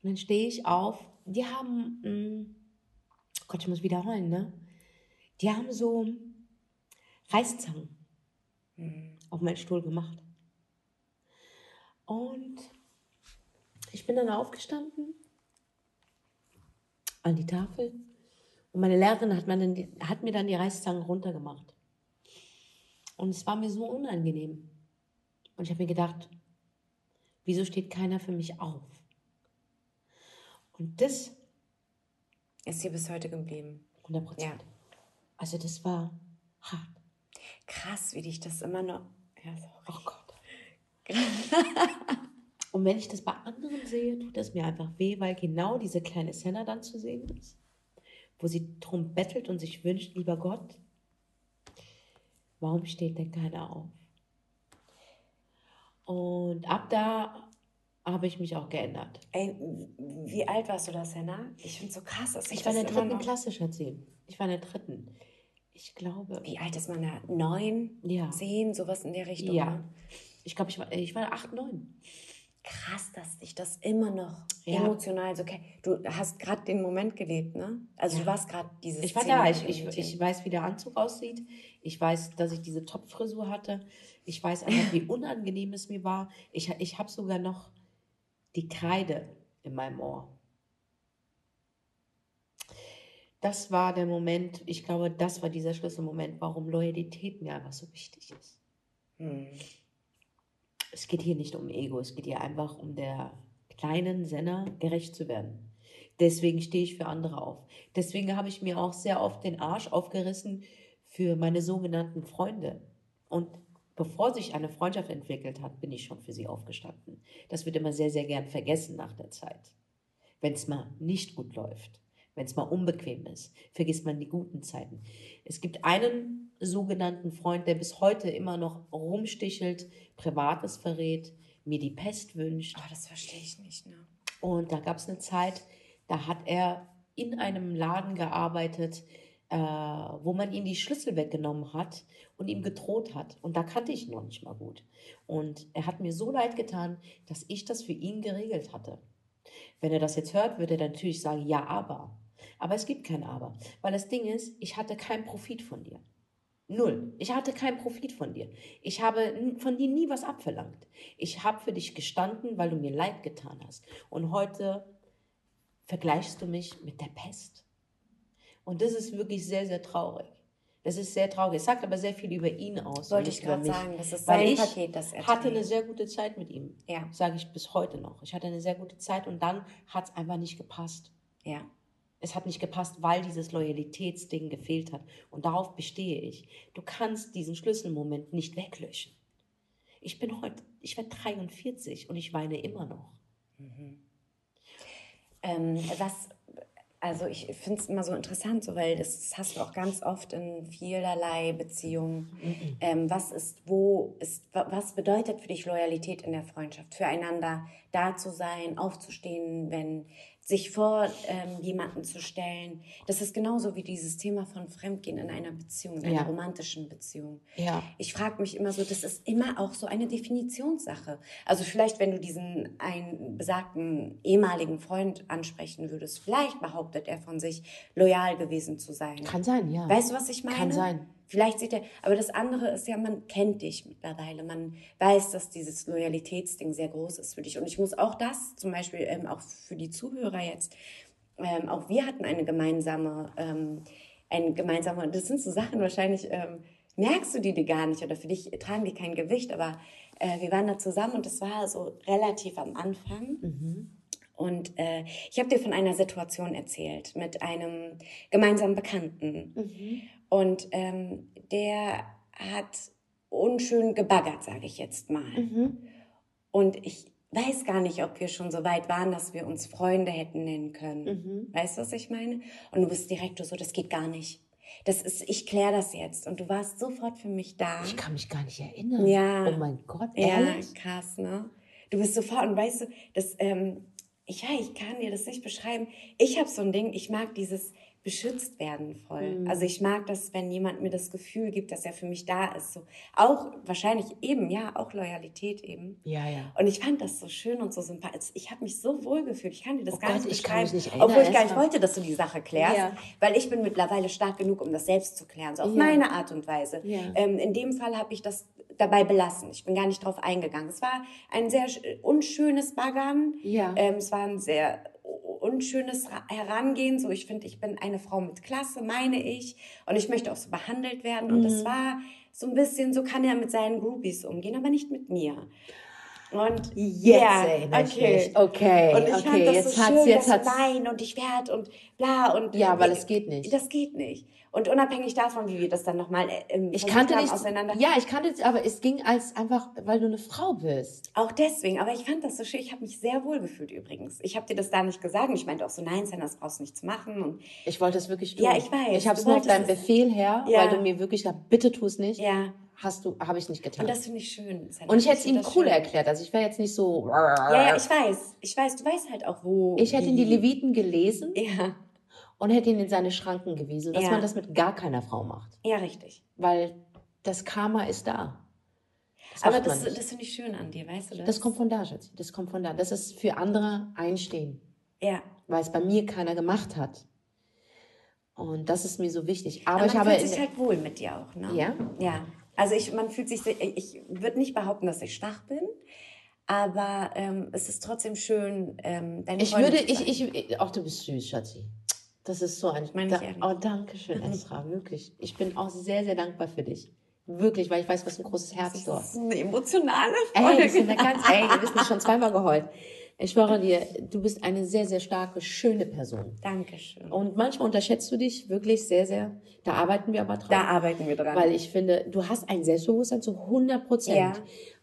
Und dann stehe ich auf. Die haben, mh, Gott, ich muss wiederholen, ne? Die haben so Reißzangen Mhm. auf meinen Stuhl gemacht. Und ich bin dann aufgestanden an die Tafel und meine Lehrerin hat mir dann die, hat mir, dann die Reißzangen runtergemacht. Und es war mir so unangenehm. Und ich habe mir gedacht, wieso steht keiner für mich auf? Und das Ist hier bis heute geblieben. 100 Prozent. Ja. Also das war hart. Krass, wie dich das immer noch. Ja, sorry. Oh Gott. Und wenn ich das bei anderen sehe, tut das mir einfach weh, weil genau diese kleine Senna dann zu sehen ist, wo sie drum bettelt und sich wünscht, lieber Gott, warum steht denn keiner auf? Und ab da habe ich mich auch geändert. Ey, wie alt warst du das, Henna? Ich finde es so krass, dass ich, Ich war in der dritten. Klasse, Schatzi. Ich war in der dritten. Ich glaube, Wie alt ist man da? Neun? Ja. Zehn? Sowas in der Richtung? ja. ne? Ich glaube, ich war, ich war acht, neun. Krass, dass dich das immer noch Ja. emotional so... Okay. Du hast gerade den Moment gelebt, ne? Also du warst gerade dieses... Ich war da, ich, ich, ich weiß, wie der Anzug aussieht. Ich weiß, dass ich diese Topfrisur hatte. Ich weiß einfach, wie unangenehm es mir war. Ich, ich habe sogar noch die Kreide in meinem Ohr. Das war der Moment, ich glaube, das war dieser Schlüsselmoment, warum Loyalität mir einfach so wichtig ist. Hm. Es geht hier nicht um Ego, es geht hier einfach um der kleinen Senna gerecht zu werden. Deswegen stehe ich für andere auf. Deswegen habe ich mir auch sehr oft den Arsch aufgerissen für meine sogenannten Freunde. Und bevor sich eine Freundschaft entwickelt hat, bin ich schon für sie aufgestanden. Das wird immer sehr, sehr gern vergessen nach der Zeit. Wenn es mal nicht gut läuft, wenn es mal unbequem ist, vergisst man die guten Zeiten. Es gibt einen sogenannten Freund, der bis heute immer noch rumstichelt, Privates verrät, mir die Pest wünscht. Oh, das verstehe ich nicht. Ne? Und da gab es eine Zeit, da hat er in einem Laden gearbeitet, äh, wo man ihm die Schlüssel weggenommen hat und ihm gedroht hat. Und da kannte ich ihn noch nicht mal gut. Und er hat mir so leid getan, dass ich das für ihn geregelt hatte. Wenn er das jetzt hört, würde er natürlich sagen, ja, aber. Aber es gibt kein Aber. Weil das Ding ist, ich hatte keinen Profit von dir. Null. Ich hatte keinen Profit von dir. Ich habe von dir nie was abverlangt. Ich habe für dich gestanden, weil du mir leid getan hast. Und heute vergleichst du mich mit der Pest. Und das ist wirklich sehr, sehr traurig. Das ist sehr traurig. Es sagt aber sehr viel über ihn aus. Wollte ich gerade sagen, das ist sein Paket, das er hatte eine sehr gute Zeit mit ihm. Ja. Sage ich bis heute noch. Ich hatte eine sehr gute Zeit und dann hat es einfach nicht gepasst. Ja. Es hat nicht gepasst, weil dieses Loyalitätsding gefehlt hat. Und darauf bestehe ich. Du kannst diesen Schlüsselmoment nicht weglöschen. Ich bin heute, ich werde 43 und ich weine immer noch. Ähm, was, also ich finde es immer so interessant, so, weil das hast du auch ganz oft in vielerlei Beziehungen. Ähm, was ist, wo ist, wa- was bedeutet für dich Loyalität in der Freundschaft? Füreinander da zu sein, aufzustehen, wenn sich vor ähm, jemanden zu stellen. Das ist genauso wie dieses Thema von Fremdgehen in einer Beziehung, in einer Ja. romantischen Beziehung. Ja. Ich frage mich immer so, das ist immer auch so eine Definitionssache. Also vielleicht, wenn du diesen einen besagten ehemaligen Freund ansprechen würdest, vielleicht behauptet er von sich, loyal gewesen zu sein. Kann sein, ja. Weißt du, was ich meine? Kann sein. Vielleicht sieht er, aber das andere ist ja, man kennt dich mittlerweile. Man weiß, dass dieses Loyalitätsding sehr groß ist für dich. Und ich muss auch das, zum Beispiel ähm, auch für die Zuhörer jetzt, ähm, auch wir hatten eine gemeinsame, ähm, ein gemeinsame, das sind so Sachen wahrscheinlich, ähm, merkst du die dir gar nicht oder für dich tragen die kein Gewicht, aber äh, wir waren da zusammen und das war so relativ am Anfang. Und äh, ich habe dir von einer Situation erzählt mit einem gemeinsamen Bekannten. Und ähm, der hat unschön gebaggert, sage ich jetzt mal. Und ich weiß gar nicht, ob wir schon so weit waren, dass wir uns Freunde hätten nennen können. Weißt du, was ich meine? Und du bist direkt so, das geht gar nicht. Das ist, ich kläre das jetzt. Und du warst sofort für mich da. Ich kann mich gar nicht erinnern. Ja. Oh mein Gott, Ja, ehrlich? krass, ne? Du bist sofort, und weißt du, das, ähm, ich, ja, ich kann dir das nicht beschreiben. Ich habe so ein Ding, ich mag dieses beschützt werden voll. Also ich mag das, wenn jemand mir das Gefühl gibt, dass er für mich da ist. So auch wahrscheinlich eben, ja, auch Loyalität eben. Ja, ja. Und ich fand das so schön und so sympathisch. Ich habe mich so wohl gefühlt. Ich kann dir das Oh gar Gott, nicht ich kann beschreiben. mich nicht erinnern, obwohl ich gar nicht wollte, dass du die Sache klärst. Ja. Weil ich bin mittlerweile stark genug, um das selbst zu klären. So auf Ja. meine Art und Weise. Ja. Ähm, in dem Fall habe ich das dabei belassen. Ich bin gar nicht drauf eingegangen. Es war ein sehr sch- unschönes Baggern. Ja. Ähm, es war ein sehr unschönes Ra- Herangehen. So, ich finde, ich bin eine Frau mit Klasse, meine ich. Und ich möchte auch so behandelt werden. Und Mhm. das war so ein bisschen, so kann er mit seinen Groupies umgehen, aber nicht mit mir. Und ja, erinnere ich okay. mich. Okay, Und ich okay, fand das jetzt so hat's- schön, jetzt dass hat's- nein und ich werde und bla und Ja, weil es geht nicht. Das geht nicht. Und unabhängig davon, wie wir das dann nochmal ähm, Ich kannte haben, dich, auseinander. ja, ich kannte dich, aber es ging als einfach, weil du eine Frau bist. Auch deswegen, aber ich fand das so schön. Ich habe mich sehr wohl gefühlt übrigens. Ich habe dir das da nicht gesagt. Ich meinte auch so, nein, Sam, das brauchst du nicht zu machen. Und Ich wollte es wirklich tun. Ja, ich weiß. Ich habe es nur auf deinen es. Befehl her, Ja. weil du mir wirklich gesagt bitte tu es nicht. ja, Hast du, habe ich nicht getan. und das finde ich schön. Und ich hätte es ihm cool schön. erklärt. Also ich wäre jetzt nicht so. Ja, ja, ich weiß. Ich weiß, du weißt halt auch, wo. Ich hätte ihn die Leviten gelesen Ja, und hätte ihn in seine Schranken gewiesen, dass Ja. man das mit gar keiner Frau macht. ja, richtig. Weil das Karma ist da. Das Aber das, das finde ich schön an dir, weißt du das? das kommt von da, Schatz. Das kommt von da. Das ist für andere einstehen. Ja. weil es bei mir keiner gemacht hat. Und das ist mir so wichtig. Aber Aber ich man habe. fühlt sich halt wohl mit dir auch, ne? Ja? Ja. Also ich, man fühlt sich, ich würde nicht behaupten, dass ich schwach bin, aber ähm, es ist trotzdem schön, ähm, deine ich Freundin würde, ich, ich, auch du bist süß, Schatzi. Das ist so ein. Meine da, ich ehrlich. oh, danke schön, Esra, wirklich. Ich bin auch sehr, sehr dankbar für dich. Wirklich, weil ich weiß, was ein großes Herz du Das hast. ist eine emotionale Ey, Folge. wir sind da ganz, ey, wir sind schon zweimal geheult. Ich schwöre dir, du bist eine sehr, sehr starke, schöne Person. Dankeschön. Und manchmal unterschätzt du dich wirklich sehr, sehr. Da arbeiten wir aber dran. Da arbeiten wir dran. Weil ich finde, du hast ein Selbstbewusstsein zu 100 Prozent. Ja.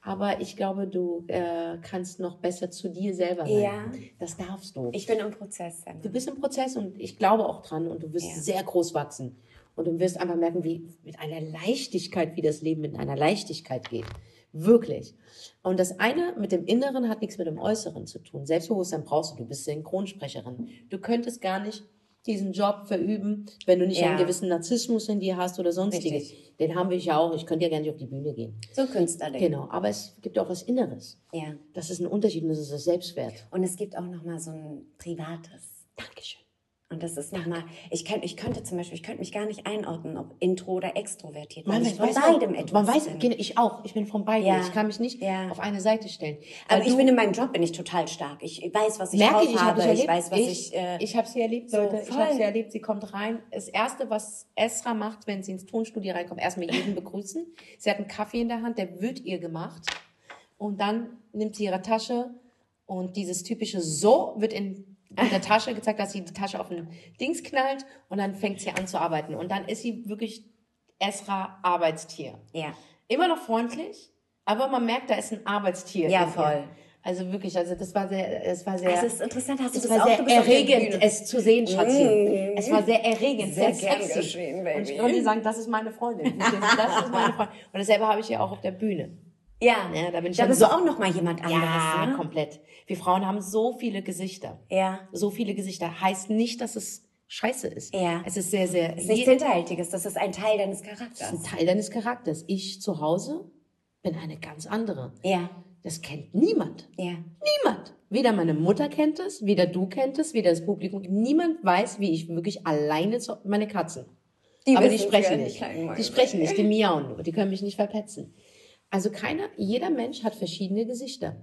Aber ich glaube, du äh, kannst noch besser zu dir selber sein. Ja. Das darfst du. ich bin im Prozess. Dann. du bist im Prozess und ich glaube auch dran und du wirst Ja. sehr groß wachsen. Und du wirst einfach merken, wie mit einer Leichtigkeit, wie das Leben mit einer Leichtigkeit geht. Wirklich. Und das eine mit dem Inneren hat nichts mit dem Äußeren zu tun. Selbstbewusstsein brauchst du. Du bist Synchronsprecherin. Du könntest gar nicht diesen Job verüben, wenn du nicht Ja. einen gewissen Narzissmus in dir hast oder sonstiges. Richtig. Den haben wir ja auch. Ich könnte ja gar nicht auf die Bühne gehen. So Künstlerling. Genau. Aber es gibt auch was Inneres. Ja. Das ist ein Unterschied und das ist das Selbstwert. Und es gibt auch noch mal so ein privates. Dankeschön. Und das ist nochmal, ich, könnt, ich könnte zum Beispiel, ich könnte mich gar nicht einordnen, ob intro oder extrovertiert, weil ich von weiß beidem auch, etwas man weiß, bin. ich auch, ich bin von beiden. Ja. Ich kann mich nicht Ja. auf eine Seite stellen. Aber Weil ich du- bin in meinem Job bin ich total stark. Ich weiß, was ich merke ich, ich habe ich Ich, weiß, was ich. ich, äh, ich habe sie erlebt, so, Leute. ich habe sie erlebt. Sie kommt rein. Das erste, was Esra macht, wenn sie ins Tonstudio reinkommt, erstmal jeden begrüßen. Sie hat einen Kaffee in der Hand, der wird ihr gemacht. Und dann nimmt sie ihre Tasche und dieses typische So wird in in der Tasche gezeigt, dass sie die Tasche auf den Dings knallt und dann fängt sie an zu arbeiten. Und dann ist sie wirklich Esra Arbeitstier. ja. Immer noch freundlich, aber man merkt, da ist ein Arbeitstier. Ja, voll. Also wirklich, also das war sehr, es war sehr, Also es ist interessant, hast du es das war auch? sehr Du bist auf der erregend, es zu sehen, Schatzchen. Mm. Es war sehr erregend, Sehr sehr, gern sexy. Baby. Und ich konnte sagen, das ist meine Freundin. Das ist meine Freundin. Und dasselbe habe ich ja auch auf der Bühne. Ja. Ja, da bin ich da bist so- du auch noch mal jemand anderes, Ja, ne? komplett. Wir Frauen haben so viele Gesichter. Ja. So viele Gesichter. Heißt nicht, dass es scheiße ist. Ja. Es ist sehr, sehr, Das ist nichts Hinterhältiges, das ist ein Teil deines das ist Charakters. ein Teil deines Charakters. Ich zu Hause bin eine ganz andere. Ja. Das kennt niemand. Ja. Niemand. Weder meine Mutter kennt es, weder du kennt es, weder das Publikum. Niemand weiß, wie ich wirklich alleine zu, meine Katzen. Die Aber die sprechen nicht. Die sprechen nicht, die miauen nur. Die können mich nicht verpetzen. Also keiner, jeder Mensch hat verschiedene Gesichter.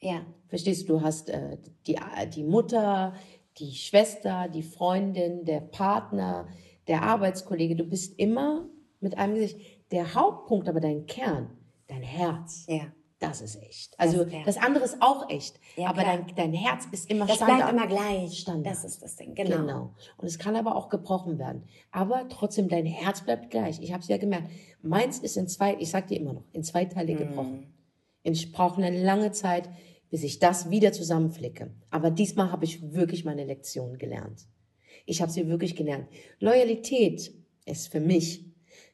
Ja. Verstehst du? Du hast äh, die, die Mutter, die Schwester, die Freundin, der Partner, der Arbeitskollege. Du bist immer mit einem Gesicht. Der Hauptpunkt, aber dein Kern, dein Herz, Ja. Das ist echt. Also ja. das andere ist auch echt. Ja, aber klar. dein, dein Herz ist immer Das Standard. bleibt immer gleich. Standard. Das ist das Ding, genau. Genau. Und es kann aber auch gebrochen werden. Aber trotzdem, dein Herz bleibt gleich. Ich habe es ja gemerkt. Meins ist in zwei, ich sag dir immer noch, in zwei Teile gebrochen. Ich brauche eine lange Zeit, bis ich das wieder zusammenflicke. Aber diesmal habe ich wirklich meine Lektion gelernt. Ich habe sie wirklich gelernt. Loyalität ist für mich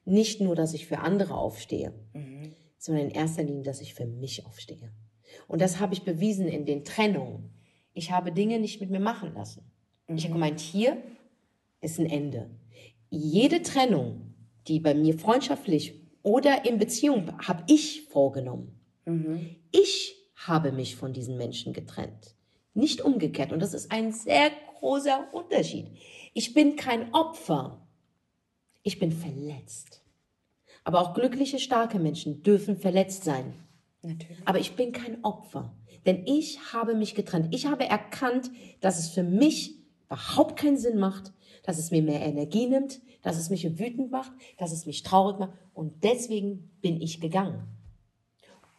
nicht nur, dass ich für andere aufstehe, sondern in erster Linie, dass ich für mich aufstehe. Und das habe ich bewiesen in den Trennungen. Ich habe Dinge nicht mit mir machen lassen. Ich habe gemeint, hier ist ein Ende. Jede Trennung, die bei mir freundschaftlich oder in Beziehung, habe ich vorgenommen. Ich habe mich von diesen Menschen getrennt. Nicht umgekehrt. Und das ist ein sehr großer Unterschied. Ich bin kein Opfer. Ich bin verletzt. Aber auch glückliche, starke Menschen dürfen verletzt sein. Natürlich. Aber ich bin kein Opfer. Denn ich habe mich getrennt. Ich habe erkannt, dass es für mich überhaupt keinen Sinn macht, dass es mir mehr Energie nimmt, dass es mich wütend macht, dass es mich traurig macht. Und deswegen bin ich gegangen.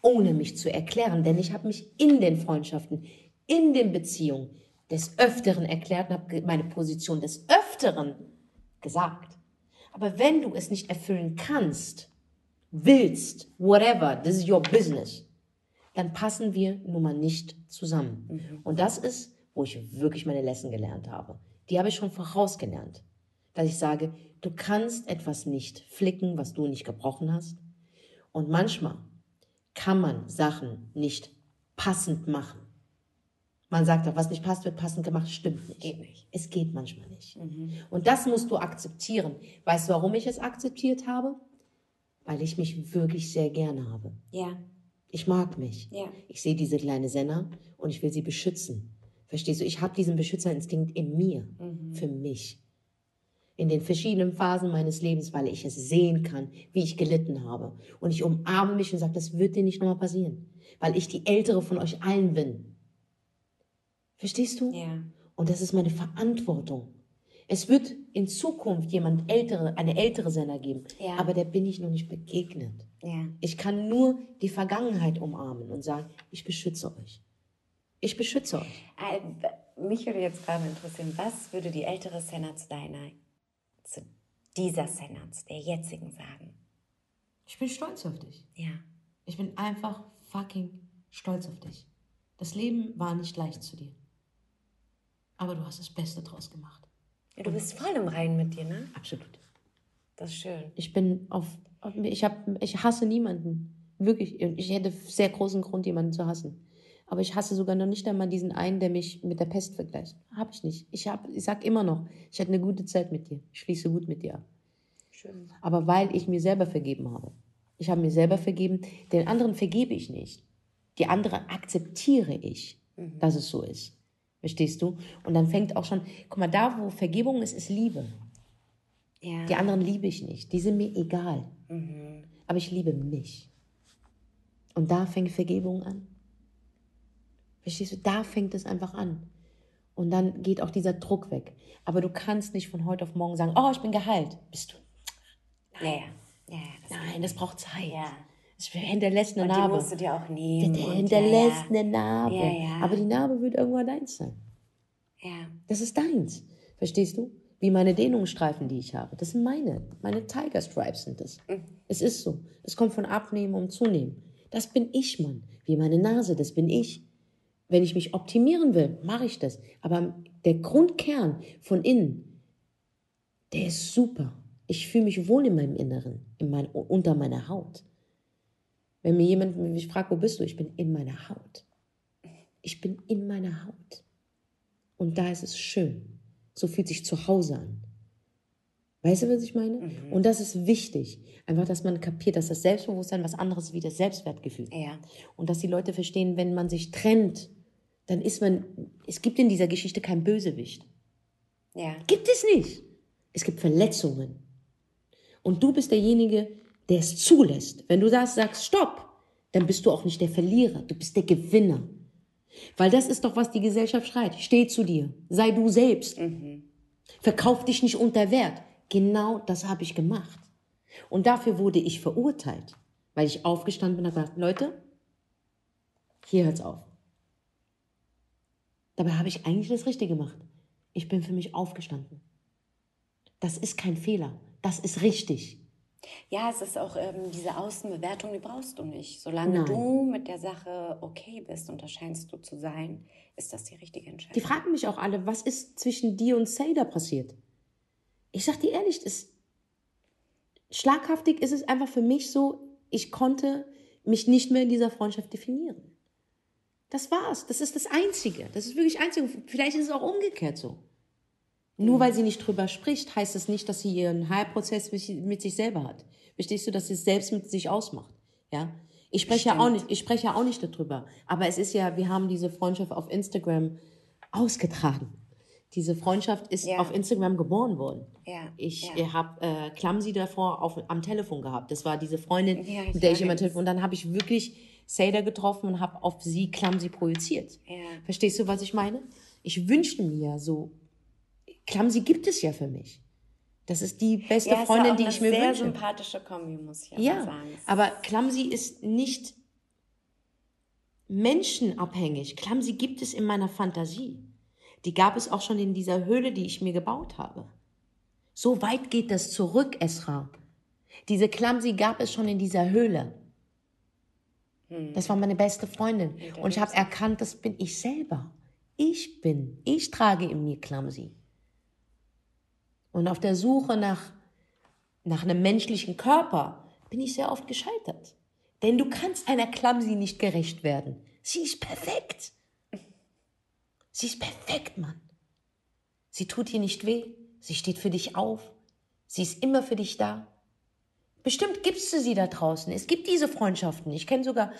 Ohne mich zu erklären. Denn ich habe mich in den Freundschaften, in den Beziehungen des Öfteren erklärt und habe meine Position des Öfteren gesagt. Aber wenn du es nicht erfüllen kannst, willst, whatever, this is your business, dann passen wir nun mal nicht zusammen. Und das ist, wo ich wirklich meine Lesson gelernt habe. Die habe ich schon vorausgelernt. Dass ich sage, du kannst etwas nicht flicken, was du nicht gebrochen hast. Und manchmal kann man Sachen nicht passend machen. Man sagt doch, was nicht passt, wird passend gemacht. Stimmt nicht. Geht nicht. Es geht manchmal nicht. Und das musst du akzeptieren. Weißt du, warum ich es akzeptiert habe? Weil ich mich wirklich sehr gerne habe. Ja. Ich mag mich. Ja. Ich sehe diese kleine Senna und ich will sie beschützen. Verstehst du? Ich habe diesen Beschützerinstinkt in mir, für mich. In den verschiedenen Phasen meines Lebens, weil ich es sehen kann, wie ich gelitten habe. Und ich umarme mich und sage, das wird dir nicht nochmal passieren. Weil ich die ältere von euch allen bin. Verstehst du? Ja. Und das ist meine Verantwortung. Es wird in Zukunft jemand ältere, eine ältere Senna geben, Ja. aber der bin ich noch nicht begegnet. Ja. Ich kann nur die Vergangenheit umarmen und sagen, ich beschütze euch. Ich beschütze euch. Äh, Mich würde jetzt gerade interessieren, was würde die ältere Senna zu deiner, zu dieser Senna, zu der jetzigen sagen? Ich bin stolz auf dich. Ja. Ich bin einfach fucking stolz auf dich. Das Leben war nicht leicht zu dir. Aber du hast das Beste draus gemacht. Ja, Du bist voll im Reinen mit dir, ne? Absolut. Das ist schön. Ich bin auf, auf ich habe, ich hasse niemanden. Wirklich. Ich hätte sehr großen Grund, jemanden zu hassen. Aber ich hasse sogar noch nicht einmal diesen einen, der mich mit der Pest vergleicht. Habe ich nicht. Ich hab, ich sag immer noch, ich hatte eine gute Zeit mit dir. Ich schließe gut mit dir ab. Schön. Aber weil ich mir selber vergeben habe. Ich habe mir selber vergeben, den anderen vergebe ich nicht. Die anderen akzeptiere ich, dass es so ist. Verstehst du? Und dann fängt auch schon, guck mal, da wo Vergebung ist, ist Liebe. Ja. Die anderen liebe ich nicht. Die sind mir egal. Aber ich liebe mich. Und da fängt Vergebung an. Verstehst du? Da fängt es einfach an. Und dann geht auch dieser Druck weg. Aber du kannst nicht von heute auf morgen sagen, oh, ich bin geheilt. Bist du? Ja. ja, ja das Nein, das braucht Zeit. Ja. Es hinterlässt eine Und die Narbe. musst du dir auch nehmen. Der hinterlässt ja, eine Narbe. Ja, ja. Aber die Narbe wird irgendwann deins sein. ja. ja. Das ist deins. Verstehst du? Wie meine Dehnungsstreifen, die ich habe. Das sind meine. Meine Tiger Stripes sind das. Es ist so. Es kommt von Abnehmen und Zunehmen. Das bin ich, Mann. Wie meine Nase, das bin ich. Wenn ich mich optimieren will, mache ich das. Aber der Grundkern von innen, der ist super. Ich fühle mich wohl in meinem Inneren, in mein, unter meiner Haut. Wenn mir jemand mich fragt, wo bist du? Ich bin in meiner Haut. Ich bin in meiner Haut. Und da ist es schön. So fühlt sich zu Hause an. Weißt du, was ich meine? Und das ist wichtig. Einfach, dass man kapiert, dass das Selbstbewusstsein was anderes ist wie das Selbstwertgefühl. Ja. Und dass die Leute verstehen, wenn man sich trennt, dann ist man, es gibt in dieser Geschichte kein Bösewicht. Ja. Gibt es nicht. Es gibt Verletzungen. Und du bist derjenige, der es zulässt. Wenn du das sagst, stopp, dann bist du auch nicht der Verlierer, du bist der Gewinner. Weil das ist doch, was die Gesellschaft schreit. Steh zu dir, sei du selbst. Verkauf dich nicht unter Wert. Genau das habe ich gemacht. Und dafür wurde ich verurteilt, weil ich aufgestanden bin und gesagt, Leute, hier hört's auf. Dabei habe ich eigentlich das Richtige gemacht. Ich bin für mich aufgestanden. Das ist kein Fehler. Das ist richtig. Ja, es ist auch ähm, diese Außenbewertung, die brauchst du nicht. Solange Nein. du mit der Sache okay bist und das scheinst du zu sein, ist das die richtige Die Entscheidung. fragen mich auch alle, was ist zwischen dir und Seda passiert? Ich sag dir ehrlich, das schlaghaftig ist es einfach für mich so, ich konnte mich nicht mehr in dieser Freundschaft definieren. Das war's. Das ist das Einzige. Das ist wirklich das Einzige. Vielleicht ist es auch umgekehrt so. Nur weil sie nicht drüber spricht, heißt das nicht, dass sie ihren Heilprozess mit, sich selber hat. Verstehst du, dass sie es selbst mit sich ausmacht? Ja. Ich spreche ja auch nicht, ich spreche ja auch nicht darüber. Aber es ist ja, wir haben diese Freundschaft auf Instagram ausgetragen. Diese Freundschaft ist Ja. auf Instagram geboren worden. Ja, Ich ja. habe äh, Clumsy davor auf, am Telefon gehabt. Das war diese Freundin, Ja, mit der ich immer telefon. Und dann habe ich wirklich Seda getroffen und habe auf sie Clumsy projiziert. Verstehst du, was ich meine? Ich wünschte mir so, Clumsy gibt es ja für mich. Das ist die beste Ja, Freundin, die eine ich mir sehr wünsche. sympathische Kombi, muss ich Ja, sagen. aber Clumsy ist nicht menschenabhängig. Clumsy gibt es in meiner Fantasie. Die gab es auch schon in dieser Höhle, die ich mir gebaut habe. So weit geht das zurück, Esra. Diese Clumsy gab es schon in dieser Höhle. Das war meine beste Freundin. Und ich habe erkannt, das bin ich selber. Ich bin, ich trage in mir Clumsy. Und auf der Suche nach, nach einem menschlichen Körper bin ich sehr oft gescheitert. Denn du kannst einer Clumsy nicht gerecht werden. Sie ist perfekt. Sie ist perfekt, Mann. Sie tut dir nicht weh. Sie steht für dich auf. Sie ist immer für dich da. Bestimmt gibst du sie da draußen. Es gibt diese Freundschaften. Ich kenne sogar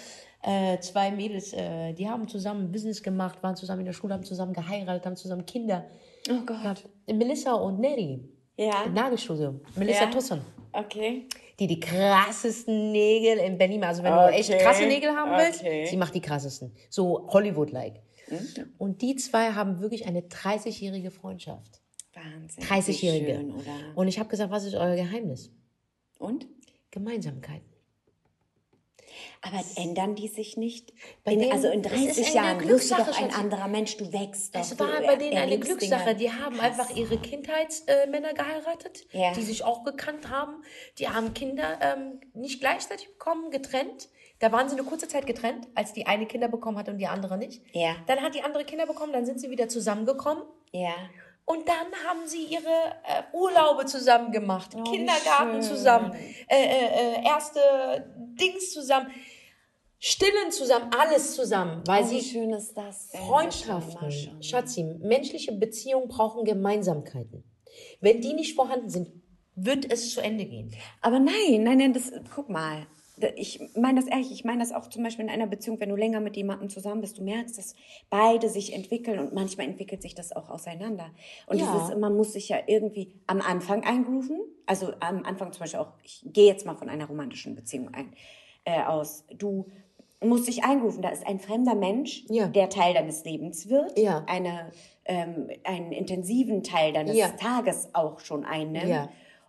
äh, zwei Mädels, äh, die haben zusammen Business gemacht, waren zusammen in der Schule, haben zusammen geheiratet, haben zusammen Kinder. Oh Gott. gehabt. Melissa und Neri. Ja. Nagelstudio. Melissa Ja. Tusson. Okay. Die die krassesten Nägel in Berlin. Also wenn Okay. du echt krasse Nägel haben willst, Okay. sie macht die krassesten. So Hollywood-like. Und die zwei haben wirklich eine 30-jährige Freundschaft. Wahnsinn. wie 30-jährige. schön, oder? Und ich habe gesagt, was ist euer Geheimnis? Und? Gemeinsamkeiten. Aber ändern die sich nicht? Bei in, denen- also in es ist 30 eine Jahren wirst du doch ein anderer Mensch, du wächst doch. Es war bei denen eine Glückssache. Die haben Krass. einfach ihre Kindheitsmänner geheiratet, Ja. die sich auch gekannt haben. Die haben Kinder ähm, nicht gleichzeitig bekommen, getrennt. Da waren sie eine kurze Zeit getrennt, als die eine Kinder bekommen hat und die andere nicht. Ja. Dann hat die andere Kinder bekommen, dann sind sie wieder zusammengekommen. Ja. Und dann haben sie ihre äh, Urlaube zusammen gemacht, Oh, Kindergarten zusammen, äh, äh, äh, erste Dings zusammen, Stillen zusammen, alles zusammen, weil Oh, wie sie schön ist das? Freundschaften. Schatzi, menschliche Beziehungen brauchen Gemeinsamkeiten. Wenn die nicht vorhanden sind, wird es zu Ende gehen. Aber nein, nein, nein, das, guck mal. Ich meine das ehrlich, ich meine das auch zum Beispiel in einer Beziehung, wenn du länger mit jemandem zusammen bist, du merkst, dass beide sich entwickeln und manchmal entwickelt sich das auch auseinander. Und Ja. dieses, man muss sich ja irgendwie am Anfang eingrooven. Also am Anfang zum Beispiel auch, ich gehe jetzt mal von einer romantischen Beziehung ein, äh, aus. Du musst dich eingrooven, da ist ein fremder Mensch, Ja. der Teil deines Lebens wird, Ja. eine, ähm, einen intensiven Teil deines. Tages auch schon einnimmt.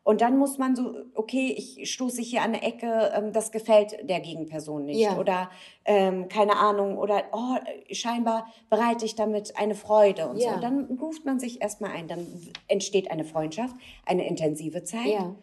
Und dann muss man so, okay, ich stoße hier an eine Ecke, ähm, das gefällt der Gegenperson nicht. Ja. Oder ähm, keine Ahnung, oder oh, scheinbar bereite ich damit eine Freude und so. Ja. Und dann ruft man sich erstmal ein. Dann entsteht eine Freundschaft, eine intensive Zeit. Ja.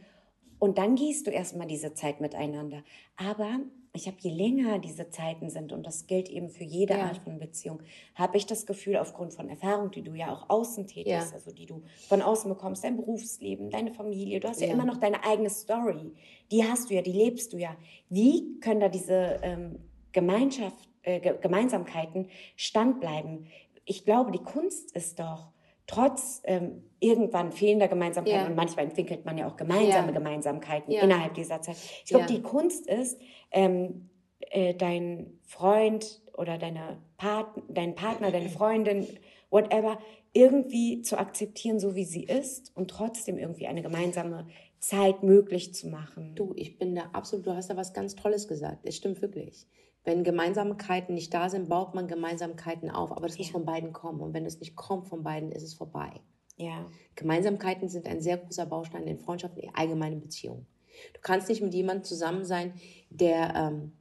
Und dann gehst du erstmal diese Zeit miteinander. Aber ich habe, je länger diese Zeiten sind, und das gilt eben für jede Ja. Art von Beziehung, habe ich das Gefühl, aufgrund von Erfahrung, die du ja auch außen tätigst, Ja. also die du von außen bekommst, dein Berufsleben, deine Familie, du hast ja, Ja. immer noch deine eigene Story. Die hast du ja, die lebst du ja. Wie können da diese ähm, Gemeinschaft, äh, Ge- Gemeinsamkeiten standbleiben? Ich glaube, die Kunst ist doch, trotz ähm, irgendwann fehlender Gemeinsamkeiten, Ja. und manchmal entwickelt man ja auch gemeinsame Ja. Gemeinsamkeiten Ja. innerhalb dieser Zeit. Ich glaube, die Kunst ist, ähm, äh, dein Freund oder deine Part dein Partner, deine Freundin, whatever, irgendwie zu akzeptieren, so wie sie ist und trotzdem irgendwie eine gemeinsame Zeit möglich zu machen. Du, ich bin da absolut, du hast da was ganz Tolles gesagt. Es stimmt wirklich. Wenn Gemeinsamkeiten nicht da sind, baut man Gemeinsamkeiten auf. Aber das muss Ja. von beiden kommen. Und wenn es nicht kommt von beiden, ist es vorbei. Ja. Gemeinsamkeiten sind ein sehr großer Baustein in Freundschaften, in allgemeinen Beziehungen. Du kannst nicht mit jemandem zusammen sein, der ähm,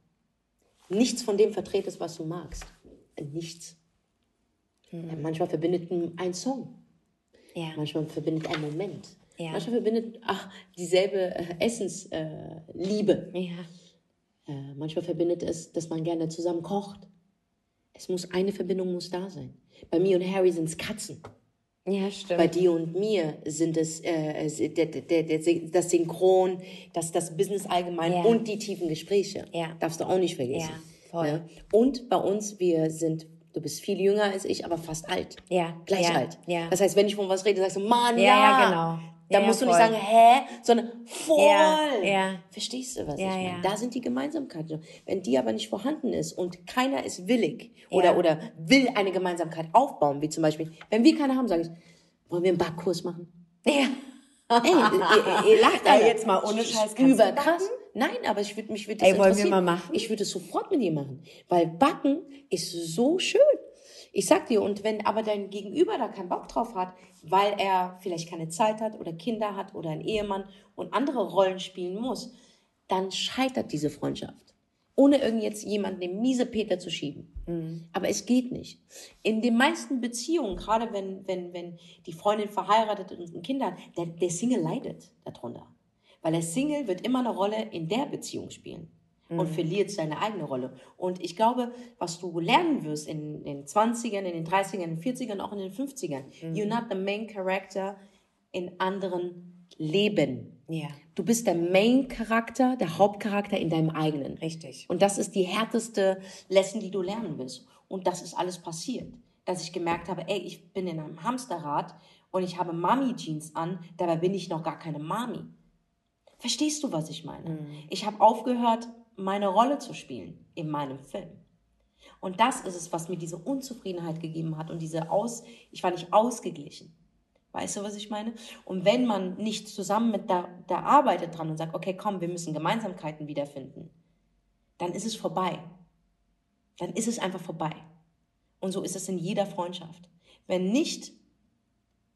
nichts von dem vertretet, was du magst. Nichts. Hm. Manchmal verbindet ein Song. Ja. Manchmal verbindet ein Moment. Ja. Manchmal verbindet ach, dieselbe äh, Essensliebe. Äh, Liebe. Ja. Äh, manchmal verbindet es, dass man gerne zusammen kocht. Es muss eine Verbindung muss da sein. Bei mir und Harry sind es Katzen. Ja, stimmt. Bei dir und mir sind es äh, der, der, der, das Synchron, das, das Business allgemein Ja. und die tiefen Gespräche. Ja. Darfst du auch nicht vergessen. Ja, voll. Ne? Und bei uns, wir sind, du bist viel jünger als ich, aber fast alt. Ja, Gleich ja, alt. ja. Das heißt, wenn ich von was rede, sagst du, Mann, Ja, ja. ja, genau. Da Ja, musst du voll. nicht sagen, hä, sondern voll. Ja, ja. Verstehst du, was ich meine? Da sind die Gemeinsamkeiten. Wenn die aber nicht vorhanden ist und keiner ist willig oder, oder will eine Gemeinsamkeit aufbauen, wie zum Beispiel, wenn wir keine haben, sage ich, wollen wir einen Backkurs machen? ja. Ey, ihr, ihr, ihr lacht alle. jetzt mal ohne Scheiß, Überkrass. Nein, aber ich würde mich würde das Ey, wollen wir mal machen? Ich würde es sofort mit dir machen, weil Backen ist so schön. Ich sag dir, und wenn aber dein Gegenüber da keinen Bock drauf hat, weil er vielleicht keine Zeit hat oder Kinder hat oder einen Ehemann und andere Rollen spielen muss, dann scheitert diese Freundschaft. Ohne irgend jetzt jemanden den miese Peter zu schieben. Mhm. Aber es geht nicht. In den meisten Beziehungen, gerade wenn, wenn, wenn die Freundin verheiratet und ein Kind hat, der, der Single leidet darunter. Weil der Single wird immer eine Rolle in der Beziehung spielen und verliert seine eigene Rolle. Und ich glaube, was du lernen wirst in den 20ern, in den 30ern, in den 40ern, auch in den 50ern, you're not the main character in anderen Leben. Ja. Du bist der Main-Charakter, der Hauptcharakter in deinem eigenen. Richtig. Und das ist die härteste Lesson, die du lernen wirst. Und das ist alles passiert. Dass ich gemerkt habe, ey, ich bin in einem Hamsterrad und ich habe Mami-Jeans an, dabei bin ich noch gar keine Mami. Verstehst du, was ich meine? Ich habe aufgehört, meine Rolle zu spielen in meinem Film. Und das ist es, was mir diese Unzufriedenheit gegeben hat und diese Aus, ich war nicht ausgeglichen. Weißt du, was ich meine? Und wenn man nicht zusammen mit da, da arbeitet dran und sagt, okay, komm, wir müssen Gemeinsamkeiten wiederfinden, dann ist es vorbei. Dann ist es einfach vorbei. Und so ist es in jeder Freundschaft. Wenn nicht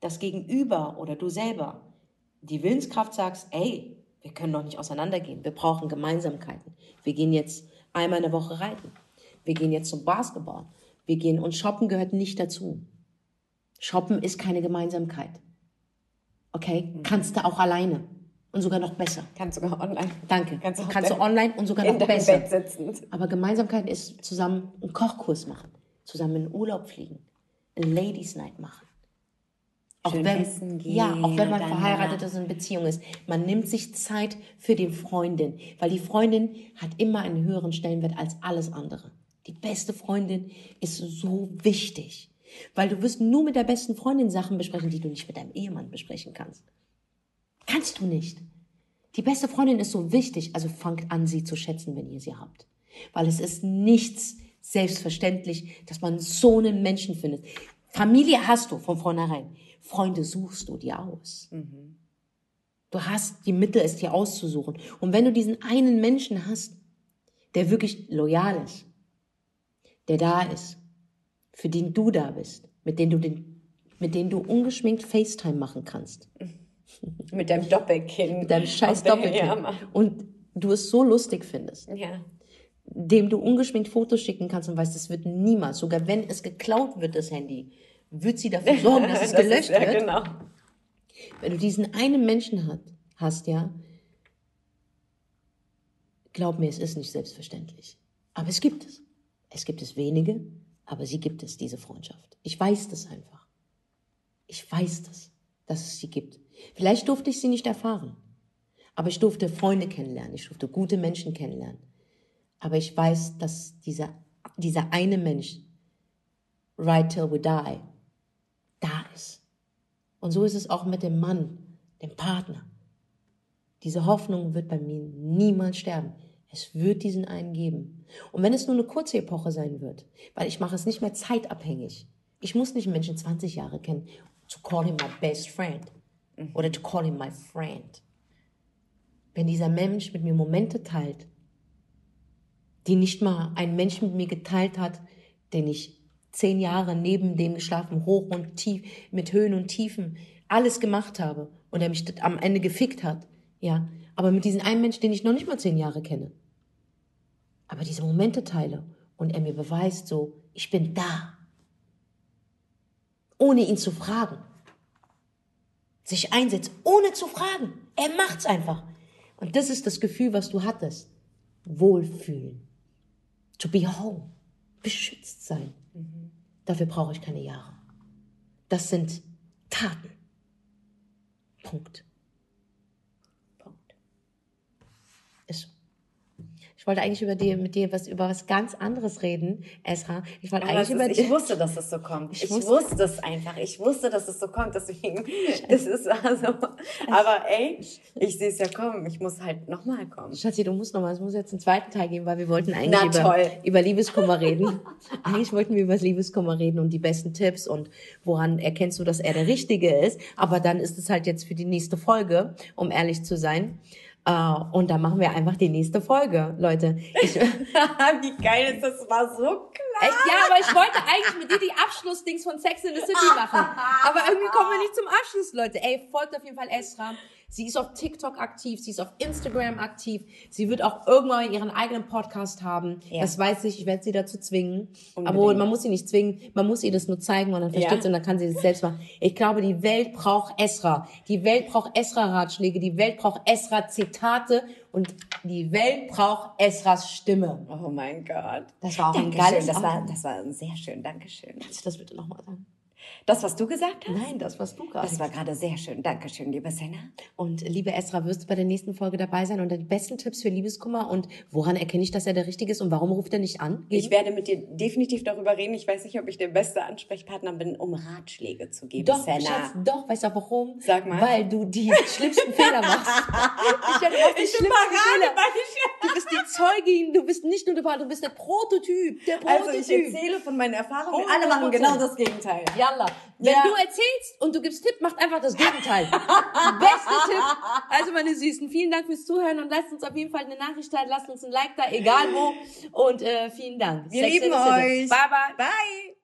das Gegenüber oder du selber die Willenskraft sagst, ey, wir können doch nicht auseinandergehen, wir brauchen Gemeinsamkeiten. Wir gehen jetzt einmal in der Woche reiten. Wir gehen jetzt zum Basketball. Wir gehen und shoppen gehört nicht dazu. Shoppen ist keine Gemeinsamkeit. Okay? Kannst du auch alleine. Und sogar noch besser. Kannst sogar online. Danke. Kannst auch Kannst du online und sogar noch besser. Bett sitzend. Aber Gemeinsamkeit ist zusammen einen Kochkurs machen, zusammen in den Urlaub fliegen, einen Ladies Night machen. Auch Schön wenn, essen gehen, ja, auch wenn man verheiratet ist und in Beziehung ist. Man nimmt sich Zeit für die Freundin, weil die Freundin hat immer einen höheren Stellenwert als alles andere. Die beste Freundin ist so wichtig, weil du wirst nur mit der besten Freundin Sachen besprechen, die du nicht mit deinem Ehemann besprechen kannst. Kannst du nicht. Die beste Freundin ist so wichtig, also fangt an, sie zu schätzen, wenn ihr sie habt. Weil es ist nichts selbstverständlich, dass man so einen Menschen findet. Familie hast du von vornherein. Freunde suchst du dir aus. Du hast die Mittel, es dir auszusuchen. Und wenn du diesen einen Menschen hast, der wirklich loyal ist, der da ist, für den du da bist, mit dem du den, mit dem du ungeschminkt FaceTime machen kannst, Mit deinem Doppelkinn. mit deinem scheiß Doppelkinn Mann. und du es so lustig findest, ja. Dem du ungeschminkt Fotos schicken kannst und weißt, es wird niemals, sogar wenn es geklaut wird, das Handy, wird sie dafür sorgen, dass es Das gelöscht ist, ja, wird. Genau. Wenn du diesen einen Menschen hat, hast, ja, glaub mir, es ist nicht selbstverständlich. Aber es gibt es. Es gibt es wenige, aber sie gibt es, diese Freundschaft. Ich weiß das einfach. Ich weiß das, dass es sie gibt. Vielleicht durfte ich sie nicht erfahren. Aber ich durfte Freunde kennenlernen. Ich durfte gute Menschen kennenlernen. Aber ich weiß, dass dieser, dieser eine Mensch, right till we die, da ist. Und so ist es auch mit dem Mann, dem Partner. Diese Hoffnung wird bei mir niemals sterben. Es wird diesen einen geben. Und wenn es nur eine kurze Epoche sein wird, weil ich mache es nicht mehr zeitabhängig. Ich muss nicht Menschen 20 Jahre kennen, to call him my best friend. Oder to call him my friend. Wenn dieser Mensch mit mir Momente teilt, die nicht mal ein Mensch mit mir geteilt hat, den ich zehn Jahre neben dem geschlafen, hoch und tief, mit Höhen und Tiefen, alles gemacht habe und er mich am Ende gefickt hat, ja, aber mit diesem einen Mensch, den ich noch nicht mal zehn Jahre kenne, aber diese Momente teile und er mir beweist so, ich bin da, ohne ihn zu fragen, sich einsetzt, ohne zu fragen, er macht's einfach. Und das ist das Gefühl, was du hattest. Wohlfühlen. To be home. Beschützt sein. Dafür brauche ich keine Jahre. Das sind Taten. Punkt. Punkt. Ist so. Ich wollte eigentlich über dir, mit dir was, über was ganz anderes reden, Esra. Ich wollte Aber eigentlich über ist, ich wusste, dass es so kommt. Ich, Ich wusste- wusste es einfach. Ich wusste, dass es so kommt. Deswegen, das ist also. Aber ey, ich sehe es ja kommen. Ich muss halt nochmal kommen. Schatzi, du musst nochmal, es muss jetzt einen zweiten Teil geben, weil wir wollten eigentlich über, über Liebeskummer reden. eigentlich wollten wir über das Liebeskummer reden und die besten Tipps und woran erkennst du, dass er der Richtige ist. Aber dann ist es halt jetzt für die nächste Folge, um ehrlich zu sein. Äh, und dann machen wir einfach die nächste Folge, Leute. Ich, Wie geil ist das? War so klar. Echt? Ja, aber ich wollte eigentlich mit dir die Abschlussdings von Sex in the City machen. Aber irgendwie kommen wir nicht zum Abschluss, Leute. Ey, folgt auf jeden Fall Esra. Sie ist auf TikTok aktiv, sie ist auf Instagram aktiv. Sie wird auch irgendwann ihren eigenen Podcast haben. Ja. Das weiß ich, ich werde sie dazu zwingen. Unbedingt. Aber man muss sie nicht zwingen, man muss ihr das nur zeigen und dann versteht Ja. sie und dann kann sie das selbst machen. Ich glaube, die Welt braucht Esra. Die Welt braucht Esra-Ratschläge, die Welt braucht Esra-Zitate und die Welt braucht Esras Stimme. Oh mein Gott. Das war auch ein Dankeschön. geiles das war, das war sehr schön. Dankeschön. Kannst du das bitte nochmal sagen? Das, was du gesagt hast? Nein, das, was du gerade Das war gerade sehr schön. Dankeschön, liebe Senna. Und liebe Esra, wirst du bei der nächsten Folge dabei sein und die besten Tipps für Liebeskummer und woran erkenne ich, dass er der Richtige ist und warum ruft er nicht an? Ich werde mit dir definitiv darüber reden. Ich weiß nicht, ob ich der beste Ansprechpartner bin, um Ratschläge zu geben, doch, Senna. Schatz, doch, weißt du auch warum? Sag mal. Weil du die schlimmsten Fehler machst. Ich, ja, du machst die Ich schlimmsten Fehler. Du bist die Zeugin, du bist nicht nur der Fall, du bist der Prototyp, der Also Prototyp. ich erzähle von meinen Erfahrungen. 100%. Alle machen genau das Gegenteil. Yalla. Wenn Ja. du erzählst und du gibst Tipp, macht einfach das Gegenteil. Beste Tipp. Also meine Süßen, vielen Dank fürs Zuhören und lasst uns auf jeden Fall eine Nachricht da, lasst uns ein Like da, egal wo. Und äh, vielen Dank. Wir Sex lieben euch. Bye bye. Bye.